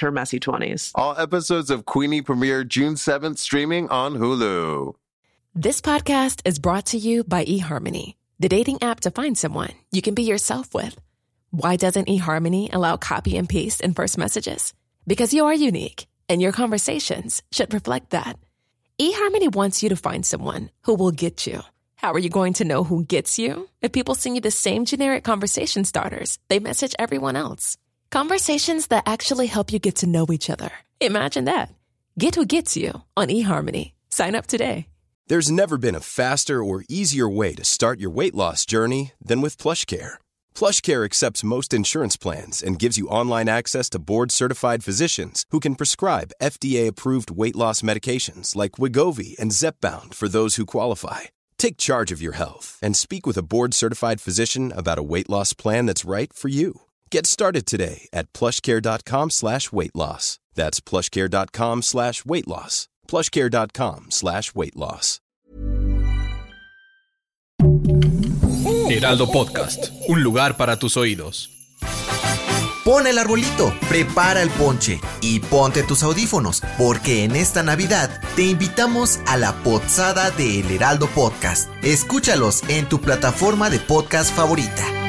her messy 20s. All episodes of Queenie premiere June 7th streaming on Hulu. This podcast is brought to you by eHarmony, the dating app to find someone you can be yourself with. Why doesn't eHarmony allow copy and paste in first messages? Because you are unique, and your conversations should reflect that. eHarmony wants you to find someone who will get you. How are you going to know who gets you? If people send you the same generic conversation starters, they message everyone else. Conversations that actually help you get to know each other. Imagine that. Get who gets you on eHarmony. Sign up today. There's never been a faster or easier way to start your weight loss journey than with PlushCare. PlushCare accepts most insurance plans and gives you online access to board-certified physicians who can prescribe FDA-approved weight loss medications like Wigovi and Zepbound for those who qualify. Take charge of your health and speak with a board-certified physician about a weight loss plan that's right for you. Get started today at plushcare.com slash weight loss. That's plushcare.com slash weight loss. Plushcare.com slash weight loss. Heraldo Podcast, un lugar para tus oídos. Pon el arbolito, prepara el ponche y ponte tus audífonos, porque en esta Navidad te invitamos a la pozada de El Heraldo Podcast. Escúchalos en tu plataforma de podcast favorita.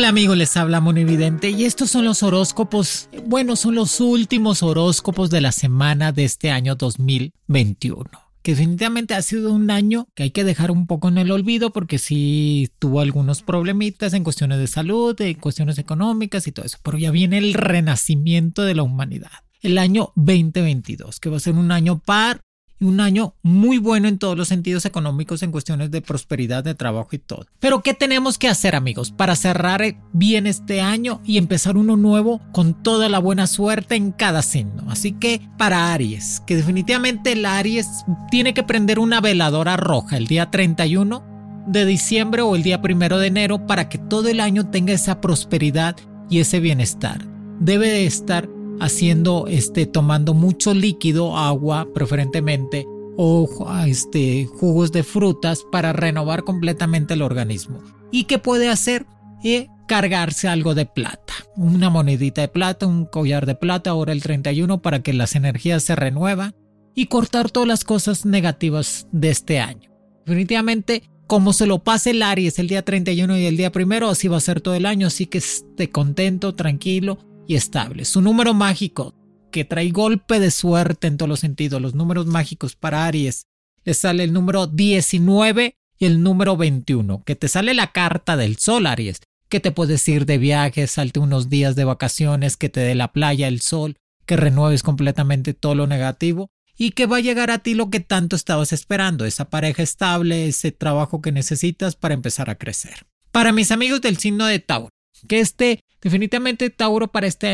Hola amigos, les habla Monividente y estos son los horóscopos, bueno, son los últimos horóscopos de la semana de este año 2021. Que definitivamente ha sido un año que hay que dejar un poco en el olvido porque sí tuvo algunos problemitas en cuestiones de salud, en cuestiones económicas y todo eso. Pero ya viene el renacimiento de la humanidad. El año 2022, que va a ser un año par un año muy bueno en todos los sentidos económicos en cuestiones de prosperidad, de trabajo y todo. Pero ¿qué tenemos que hacer amigos para cerrar bien este año y empezar uno nuevo con toda la buena suerte en cada signo? Así que para Aries, que definitivamente el Aries tiene que prender una veladora roja el día 31 de diciembre o el día primero de enero para que todo el año tenga esa prosperidad y ese bienestar. Debe de estar haciendo, este, tomando mucho líquido, agua preferentemente, o este, jugos de frutas para renovar completamente el organismo. ¿Y qué puede hacer? Eh, cargarse algo de plata, una monedita de plata, un collar de plata ahora el 31 para que las energías se renuevan y cortar todas las cosas negativas de este año. Definitivamente, como se lo pase el Aries el día 31 y el día primero, así va a ser todo el año, así que esté contento, tranquilo y estable. Su número mágico, que trae golpe de suerte en todos los sentidos, los números mágicos para Aries, le sale el número 19 y el número 21, que te sale la carta del sol, Aries, que te puedes ir de viaje, salte unos días de vacaciones, que te dé la playa, el sol, que renueves completamente todo lo negativo y que va a llegar a ti lo que tanto estabas esperando, esa pareja estable, ese trabajo que necesitas para empezar a crecer. Para mis amigos del signo de Tauro, que este definitivamente Tauro para esta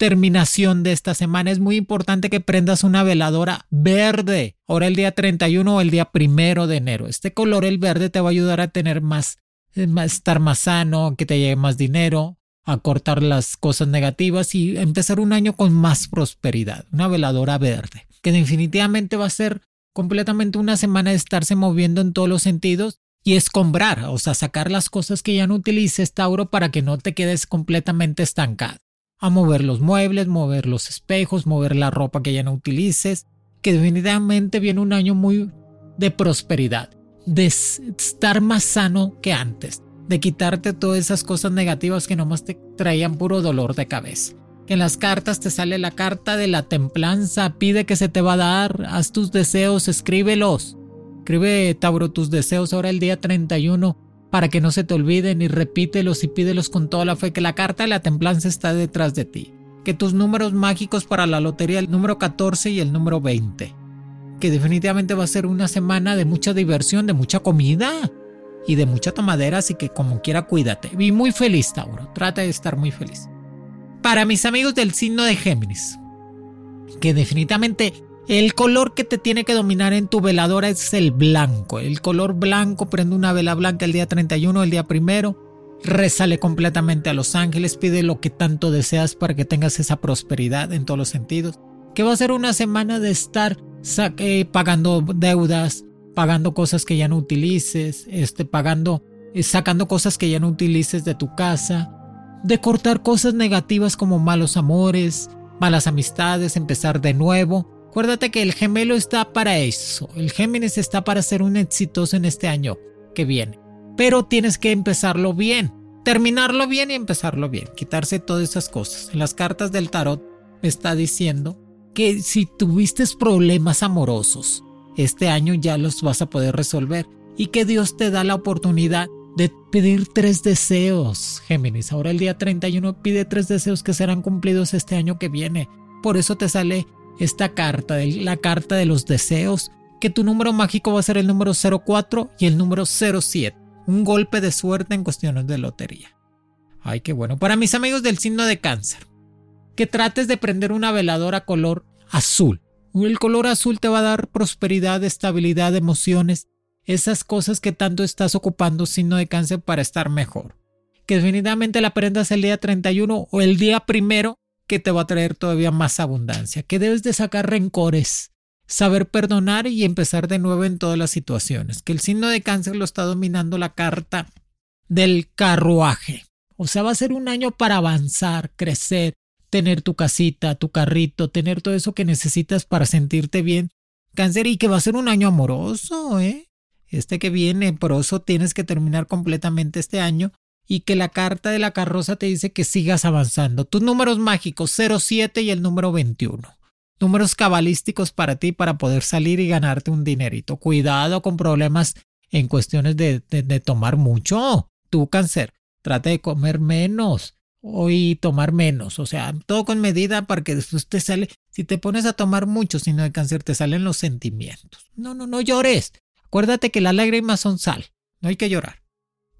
terminación de esta semana es muy importante que prendas una veladora verde. Ahora el día 31 o el día primero de enero. Este color, el verde, te va a ayudar a tener más, estar más sano, que te llegue más dinero, a cortar las cosas negativas y empezar un año con más prosperidad. Una veladora verde, que definitivamente va a ser completamente una semana de estarse moviendo en todos los sentidos y escombrar, o sea, sacar las cosas que ya no utilices, Tauro, para que no te quedes completamente estancado. A mover los muebles, mover los espejos, mover la ropa que ya no utilices, que definitivamente viene un año muy de prosperidad. de estar más sano que antes, de quitarte todas esas cosas negativas que nomás te traían puro dolor de cabeza. Que en las cartas te sale la carta de la templanza, pide que se te va a dar, haz tus deseos, escríbelos. Escribe, Tauro, tus deseos ahora el día 31 para que no se te olviden y repítelos y pídelos con toda la fe que la carta de la templanza está detrás de ti. Que tus números mágicos para la lotería, el número 14 y el número 20 que definitivamente va a ser una semana de mucha diversión, de mucha comida y de mucha tomadera, así que como quiera cuídate. Y muy feliz, Tauro, trata de estar muy feliz. Para mis amigos del signo de Géminis, que definitivamente el color que te tiene que dominar en tu veladora es el blanco. El color blanco, prende una vela blanca el día 31, el día primero, resale completamente a los ángeles, pide lo que tanto deseas para que tengas esa prosperidad en todos los sentidos. Que va a ser una semana de estar pagando deudas, pagando cosas que ya no utilices, este, pagando, eh, sacando cosas que ya no utilices de tu casa, de cortar cosas negativas como malos amores, malas amistades, empezar de nuevo. Acuérdate que el gemelo está para eso, el Géminis está para ser un exitoso en este año que viene, pero tienes que empezarlo bien, terminarlo bien y empezarlo bien, quitarse todas esas cosas. En las cartas del tarot me está diciendo que si tuviste problemas amorosos, este año ya los vas a poder resolver y que Dios te da la oportunidad de pedir tres deseos, Géminis. Ahora el día 31 pide tres deseos que serán cumplidos este año que viene. Por eso te sale esta carta, la carta de los deseos, que tu número mágico va a ser el número 04 y el número 07. Un golpe de suerte en cuestiones de lotería. Ay, qué bueno. Para mis amigos del signo de cáncer, que trates de prender una veladora color azul. El color azul te va a dar prosperidad, estabilidad, emociones, esas cosas que tanto estás ocupando signo de cáncer para estar mejor. Que definitivamente la prendas el día 31 o el día primero que te va a traer todavía más abundancia. Que debes de sacar rencores, saber perdonar y empezar de nuevo en todas las situaciones. Que el signo de cáncer lo está dominando la carta del carruaje. O sea, va a ser un año para avanzar, crecer, tener tu casita, tu carrito, tener todo eso que necesitas para sentirte bien. Cáncer y que va a ser un año amoroso, ¿eh? Este que viene, por eso tienes que terminar completamente este año y que la carta de la carroza te dice que sigas avanzando. Tus números mágicos 07 y el número 21. Números cabalísticos para ti para poder salir y ganarte un dinerito. Cuidado con problemas en cuestiones de, de, tomar mucho. Tu cáncer, trata de comer menos y tomar menos, o sea, todo con medida para que después te sale, si te pones a tomar mucho no de cáncer, te salen los sentimientos. No, no, no llores. Acuérdate que las lágrimas son sal, no hay que llorar.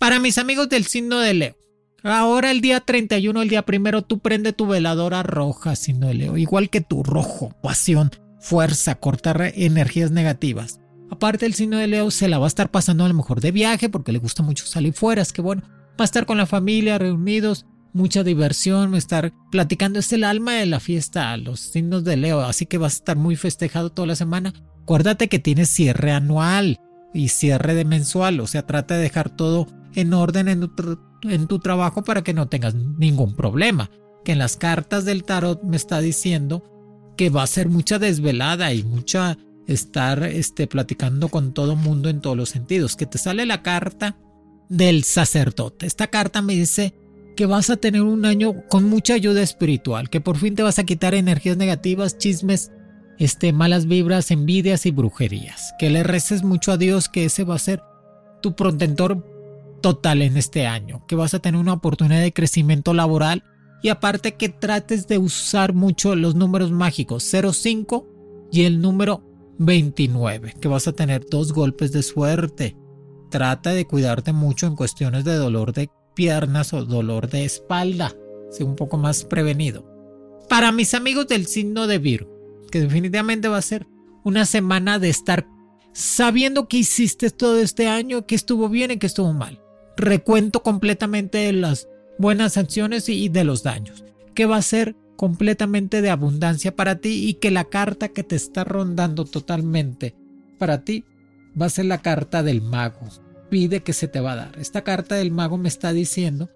Para mis amigos del signo de Leo, ahora el día 31, el día primero, tú prende tu veladora roja, signo de Leo, igual que tu rojo, pasión, fuerza, cortar energías negativas. Aparte el signo de Leo se la va a estar pasando a lo mejor de viaje porque le gusta mucho salir fuera, es que bueno, va a estar con la familia reunidos, mucha diversión, estar platicando. Es el alma de la fiesta, los signos de Leo, así que vas a estar muy festejado toda la semana. Acuérdate que tienes cierre anual y cierre de mensual, o sea, trata de dejar todo en orden en tu, trabajo para que no tengas ningún problema. Que en las cartas del tarot me está diciendo que va a ser mucha desvelada y mucha estar este, platicando con todo mundo en todos los sentidos. Que te sale la carta del sacerdote. Esta carta me dice que vas a tener un año con mucha ayuda espiritual, que por fin te vas a quitar energías negativas, chismes, este, malas vibras, envidias y brujerías. Que le reces mucho a Dios que ese va a ser tu protector total en este año, que vas a tener una oportunidad de crecimiento laboral y aparte que trates de usar mucho los números mágicos 05 y el número 29, que vas a tener dos golpes de suerte. Trata de cuidarte mucho en cuestiones de dolor de piernas o dolor de espalda. Sé un poco más prevenido. Para mis amigos del signo de Virgo, que definitivamente va a ser una semana de estar sabiendo que hiciste todo este año, que estuvo bien y que estuvo mal. Recuento completamente de las buenas acciones y de los daños. Que va a ser completamente de abundancia para ti y que la carta que te está rondando totalmente para ti va a ser la carta del mago pide que se te va a dar. Esta carta del mago me está diciendo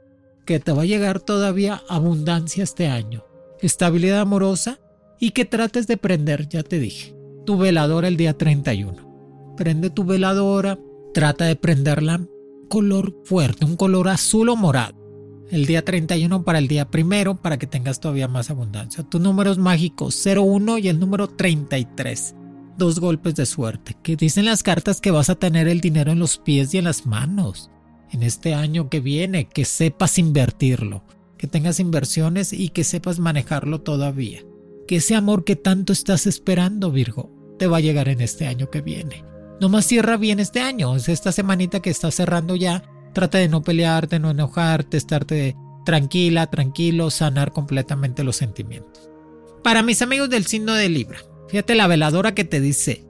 que te va a llegar todavía abundancia este año, estabilidad amorosa y que trates de prender, ya te dije, tu veladora el día 31. Prende tu veladora, trata de prenderla color fuerte, un color azul o morado. El día 31 para el día primero para que tengas todavía más abundancia. Tu número es mágico 01 y el número 33. Dos golpes de suerte. Que dicen las cartas que vas a tener el dinero en los pies y en las manos. En este año que viene, que sepas invertirlo. Que tengas inversiones y que sepas manejarlo todavía. Que ese amor que tanto estás esperando, Virgo, te va a llegar en este año que viene. Nomás cierra bien este año, es esta semanita que está cerrando ya. Trata de no pelearte, no enojarte, estarte tranquila, tranquilo, sanar completamente los sentimientos. Para mis amigos del signo de Libra, fíjate la veladora que te dice,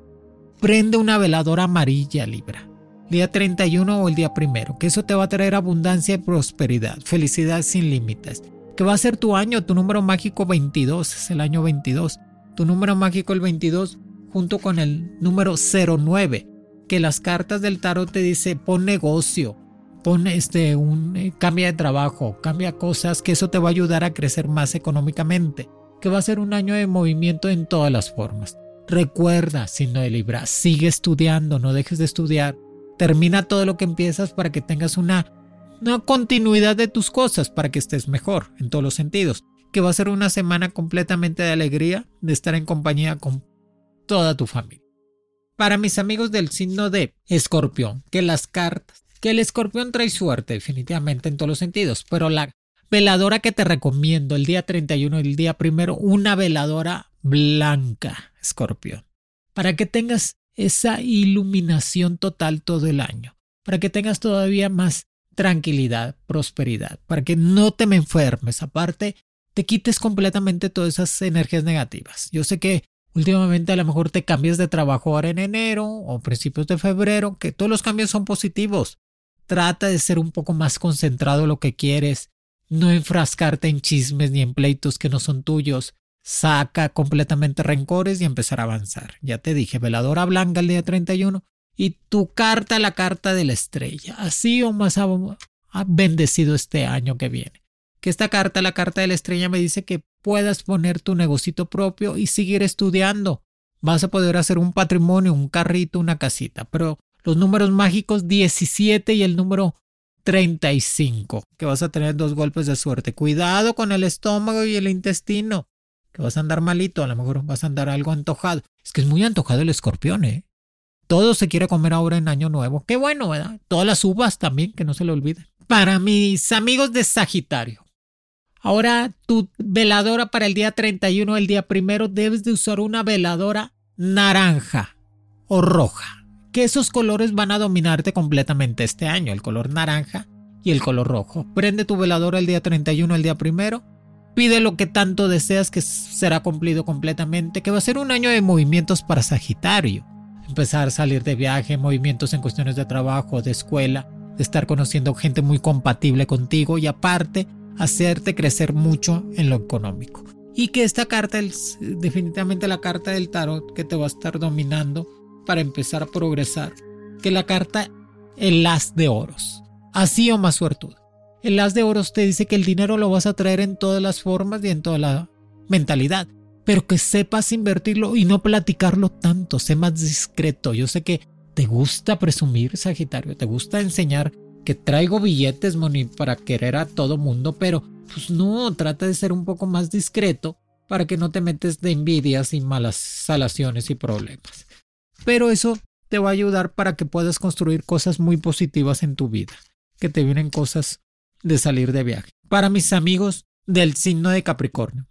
prende una veladora amarilla Libra, día 31 o el día primero, que eso te va a traer abundancia y prosperidad, felicidad sin límites, que va a ser tu año, tu número mágico 22, es el año 22, tu número mágico el 22 junto con el número 09, que las cartas del tarot te dice pon negocio, pon este un eh, cambia de trabajo, cambia cosas, que eso te va a ayudar a crecer más económicamente, que va a ser un año de movimiento en todas las formas. Recuerda, signo de Libra, sigue estudiando, no dejes de estudiar. Termina todo lo que empiezas para que tengas una, una continuidad de tus cosas, para que estés mejor en todos los sentidos. Que va a ser una semana completamente de alegría, de estar en compañía con toda tu familia. Para mis amigos del signo de escorpión, que las cartas, que el escorpión trae suerte definitivamente en todos los sentidos, pero la veladora que te recomiendo el día 31 y el día primero, una veladora blanca, escorpión, para que tengas esa iluminación total todo el año, para que tengas todavía más tranquilidad, prosperidad, para que no te me enfermes, aparte te quites completamente todas esas energías negativas. Yo sé que Últimamente a lo mejor te cambias de trabajo ahora en enero o principios de febrero, que todos los cambios son positivos. Trata de ser un poco más concentrado en lo que quieres, no enfrascarte en chismes ni en pleitos que no son tuyos. Saca completamente rencores y empezar a avanzar. Ya te dije, veladora blanca el día 31 y tu carta la carta de la estrella. Así o más bendecido este año que viene que esta carta, la carta de la estrella, me dice que puedas poner tu negocito propio y seguir estudiando. Vas a poder hacer un patrimonio, un carrito, una casita. Pero los números mágicos 17 y el número 35, que vas a tener dos golpes de suerte. Cuidado con el estómago y el intestino, que vas a andar malito, a lo mejor vas a andar algo antojado. Es que es muy antojado el escorpión, ¿eh? Todo se quiere comer ahora en Año Nuevo. Qué bueno, ¿verdad? Todas las uvas también, que no se le olviden. Para mis amigos de Sagitario, Ahora tu veladora para el día 31, el día primero, debes de usar una veladora naranja o roja. Que esos colores van a dominarte completamente este año, el color naranja y el color rojo. Prende tu veladora el día 31, el día primero. Pide lo que tanto deseas que será cumplido completamente, que va a ser un año de movimientos para Sagitario. Empezar a salir de viaje, movimientos en cuestiones de trabajo, de escuela, de estar conociendo gente muy compatible contigo y aparte hacerte crecer mucho en lo económico. Y que esta carta es definitivamente la carta del tarot que te va a estar dominando para empezar a progresar. Que la carta el as de oros. Así o más suertudo. El as de oros te dice que el dinero lo vas a traer en todas las formas y en toda la mentalidad. Pero que sepas invertirlo y no platicarlo tanto. Sé más discreto. Yo sé que te gusta presumir, Sagitario. Te gusta enseñar que traigo billetes, Moni, para querer a todo mundo, pero pues no, trata de ser un poco más discreto para que no te metes de envidias y malas salaciones y problemas. Pero eso te va a ayudar para que puedas construir cosas muy positivas en tu vida, que te vienen cosas de salir de viaje. Para mis amigos del signo de Capricornio.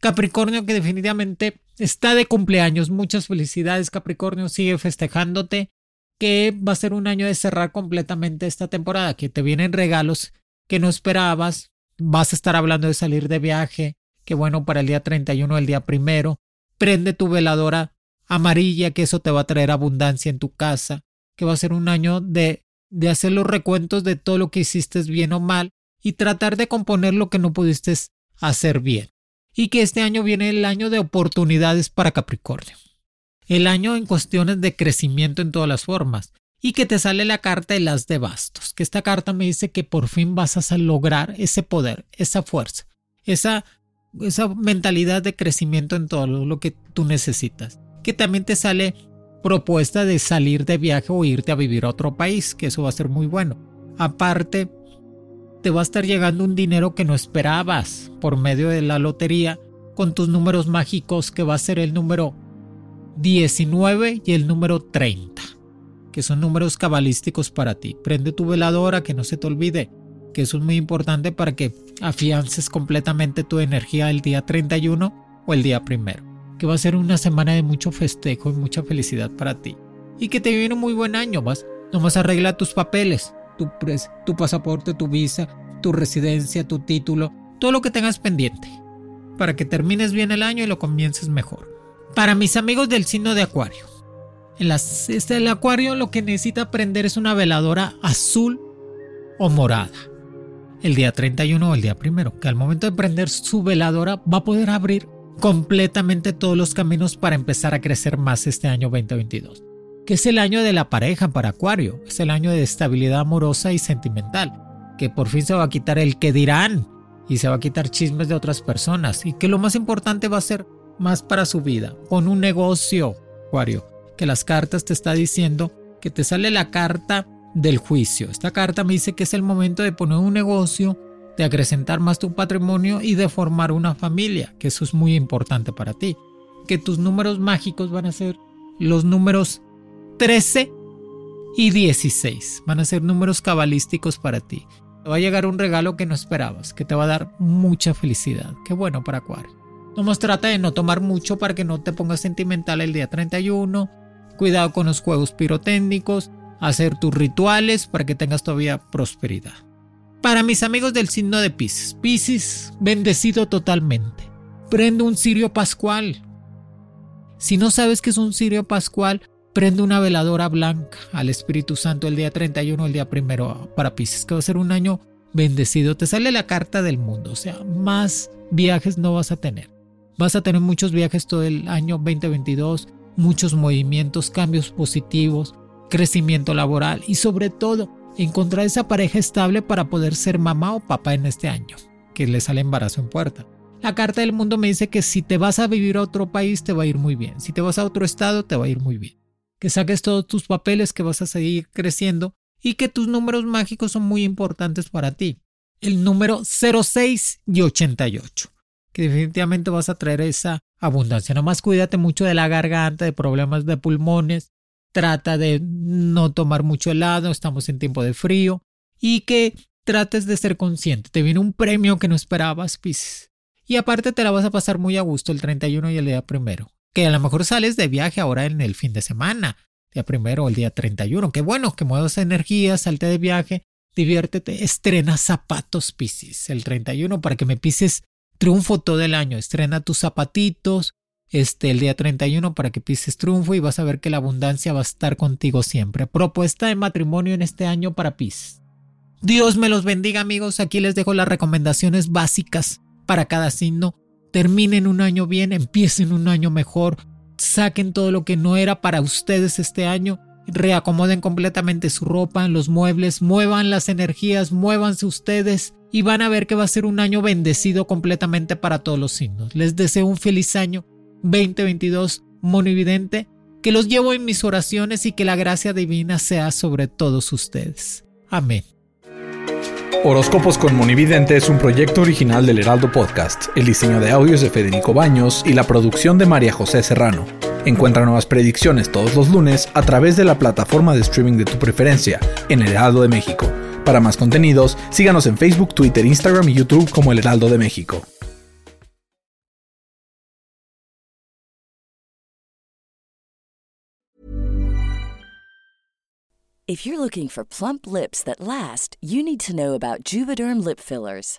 Capricornio que definitivamente está de cumpleaños. Muchas felicidades Capricornio, sigue festejándote que va a ser un año de cerrar completamente esta temporada, que te vienen regalos que no esperabas, vas a estar hablando de salir de viaje, que bueno, para el día 31, el día primero, prende tu veladora amarilla, que eso te va a traer abundancia en tu casa, que va a ser un año de, de hacer los recuentos de todo lo que hiciste bien o mal y tratar de componer lo que no pudiste hacer bien. Y que este año viene el año de oportunidades para Capricornio el año en cuestiones de crecimiento en todas las formas y que te sale la carta de las de bastos, que esta carta me dice que por fin vas a lograr ese poder, esa fuerza, esa, esa mentalidad de crecimiento en todo lo que tú necesitas, que también te sale propuesta de salir de viaje o irte a vivir a otro país, que eso va a ser muy bueno. Aparte, te va a estar llegando un dinero que no esperabas por medio de la lotería con tus números mágicos que va a ser el número 19 y el número 30, que son números cabalísticos para ti. Prende tu veladora, que no se te olvide, que eso es muy importante para que afiances completamente tu energía el día 31 o el día primero, que va a ser una semana de mucho festejo y mucha felicidad para ti. Y que te viene un muy buen año, vas, nomás arregla tus papeles, tu, tu pasaporte, tu visa, tu residencia, tu título, todo lo que tengas pendiente, para que termines bien el año y lo comiences mejor. Para mis amigos del signo de Acuario, las, este, el Acuario lo que necesita aprender es una veladora azul o morada. El día 31 o el día primero, que al momento de prender su veladora va a poder abrir completamente todos los caminos para empezar a crecer más este año 2022. Que es el año de la pareja para Acuario, es el año de estabilidad amorosa y sentimental, que por fin se va a quitar el que dirán y se va a quitar chismes de otras personas y que lo más importante va a ser más para su vida. Pon un negocio, Acuario, que las cartas te está diciendo que te sale la carta del juicio. Esta carta me dice que es el momento de poner un negocio, de acrecentar más tu patrimonio y de formar una familia, que eso es muy importante para ti. Que tus números mágicos van a ser los números 13 y 16. Van a ser números cabalísticos para ti. Te va a llegar un regalo que no esperabas, que te va a dar mucha felicidad. Qué bueno para Acuario. Nomás trata de no tomar mucho para que no te pongas sentimental el día 31. Cuidado con los juegos pirotécnicos. Hacer tus rituales para que tengas todavía prosperidad. Para mis amigos del signo de Pisces. Pisces, bendecido totalmente. Prende un cirio pascual. Si no sabes qué es un cirio pascual, prende una veladora blanca al Espíritu Santo el día 31, el día primero para Pisces, que va a ser un año bendecido. Te sale la carta del mundo, o sea, más viajes no vas a tener. Vas a tener muchos viajes todo el año 2022, muchos movimientos, cambios positivos, crecimiento laboral y sobre todo encontrar esa pareja estable para poder ser mamá o papá en este año, que le sale embarazo en puerta. La carta del mundo me dice que si te vas a vivir a otro país te va a ir muy bien, si te vas a otro estado te va a ir muy bien, que saques todos tus papeles, que vas a seguir creciendo y que tus números mágicos son muy importantes para ti. El número 06 y 88 que definitivamente vas a traer esa abundancia. Nomás cuídate mucho de la garganta, de problemas de pulmones. Trata de no tomar mucho helado, estamos en tiempo de frío. Y que trates de ser consciente. Te viene un premio que no esperabas, Pisces. Y aparte te la vas a pasar muy a gusto el 31 y el día primero. Que a lo mejor sales de viaje ahora en el fin de semana. Día primero o el día 31. Qué bueno que muevas energía, salte de viaje, diviértete, estrena zapatos, Pisces, el 31 para que me pises triunfo todo el año. Estrena tus zapatitos este, el día 31 para que pises triunfo y vas a ver que la abundancia va a estar contigo siempre. Propuesta de matrimonio en este año para Pis. Dios me los bendiga amigos. Aquí les dejo las recomendaciones básicas para cada signo. Terminen un año bien, empiecen un año mejor, saquen todo lo que no era para ustedes este año, reacomoden completamente su ropa, los muebles, muevan las energías, muévanse ustedes y van a ver que va a ser un año bendecido completamente para todos los signos. Les deseo un feliz año 2022 monividente, que los llevo en mis oraciones y que la gracia divina sea sobre todos ustedes. Amén. Horóscopos con Monividente es un proyecto original del Heraldo Podcast. El diseño de audios de Federico Baños y la producción de María José Serrano. Encuentra nuevas predicciones todos los lunes a través de la plataforma de streaming de tu preferencia en El Heraldo de México. Para más contenidos, síganos en Facebook, Twitter, Instagram y YouTube como El Heraldo de México. If you're looking for plump lips that last, you need to know about Juvederm lip fillers.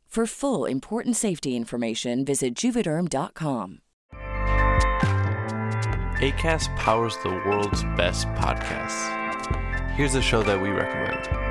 For full important safety information, visit juvederm.com. ACAST powers the world's best podcasts. Here's a show that we recommend.